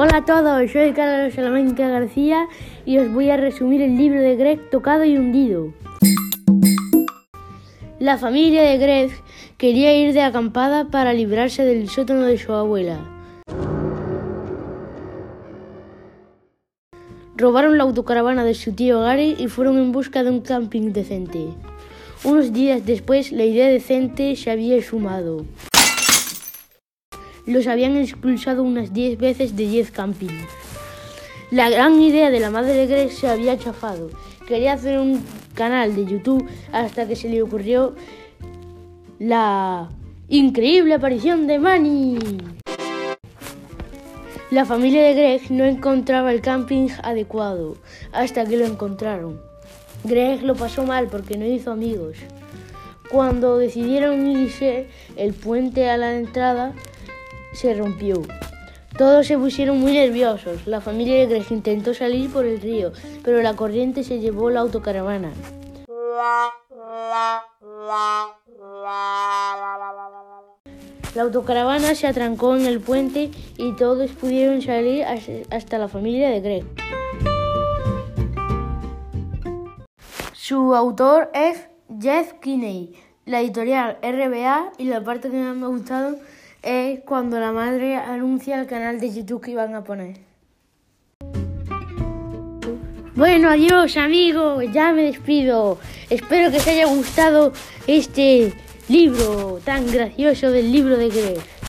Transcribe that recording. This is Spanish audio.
Hola a todos, soy Carlos Salamanca García y os voy a resumir el libro de Greg Tocado y Hundido. La familia de Greg quería ir de acampada para librarse del sótano de su abuela. Robaron la autocaravana de su tío Gary y fueron en busca de un camping decente. Unos días después, la idea decente se había sumado. Los habían expulsado unas 10 veces de 10 campings. La gran idea de la madre de Greg se había chafado. Quería hacer un canal de YouTube hasta que se le ocurrió la increíble aparición de Manny. La familia de Greg no encontraba el camping adecuado hasta que lo encontraron. Greg lo pasó mal porque no hizo amigos. Cuando decidieron irse, el puente a la entrada se rompió. Todos se pusieron muy nerviosos. La familia de Greg intentó salir por el río, pero la corriente se llevó la autocaravana. La autocaravana se atrancó en el puente y todos pudieron salir hasta la familia de Greg. Su autor es Jeff Kinney, la editorial RBA y la parte que más me ha gustado es cuando la madre anuncia el canal de YouTube que iban a poner. Bueno, adiós amigos, ya me despido. Espero que os haya gustado este libro tan gracioso del libro de Greg.